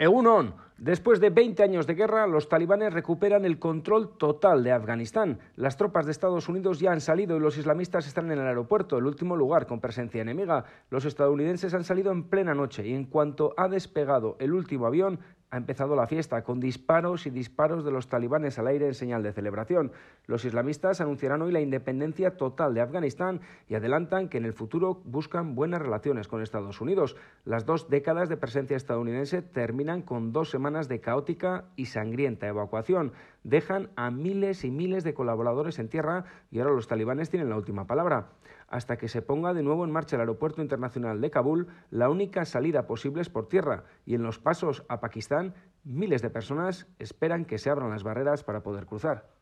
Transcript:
Egunon, después de 20 años de guerra, los talibanes recuperan el control total de Afganistán. Las tropas de Estados Unidos ya han salido y los islamistas están en el aeropuerto, el último lugar con presencia enemiga. Los estadounidenses han salido en plena noche y en cuanto ha despegado el último avión, ha empezado la fiesta con disparos y disparos de los talibanes al aire en señal de celebración. Los islamistas anunciarán hoy la independencia total de Afganistán y adelantan que en el futuro buscan buenas relaciones con Estados Unidos. Las dos décadas de presencia estadounidense terminan con dos semanas de caótica y sangrienta evacuación. Dejan a miles y miles de colaboradores en tierra y ahora los talibanes tienen la última palabra. Hasta que se ponga de nuevo en marcha el aeropuerto internacional de Kabul, la única salida posible es por tierra y en los pasos a Pakistán miles de personas esperan que se abran las barreras para poder cruzar.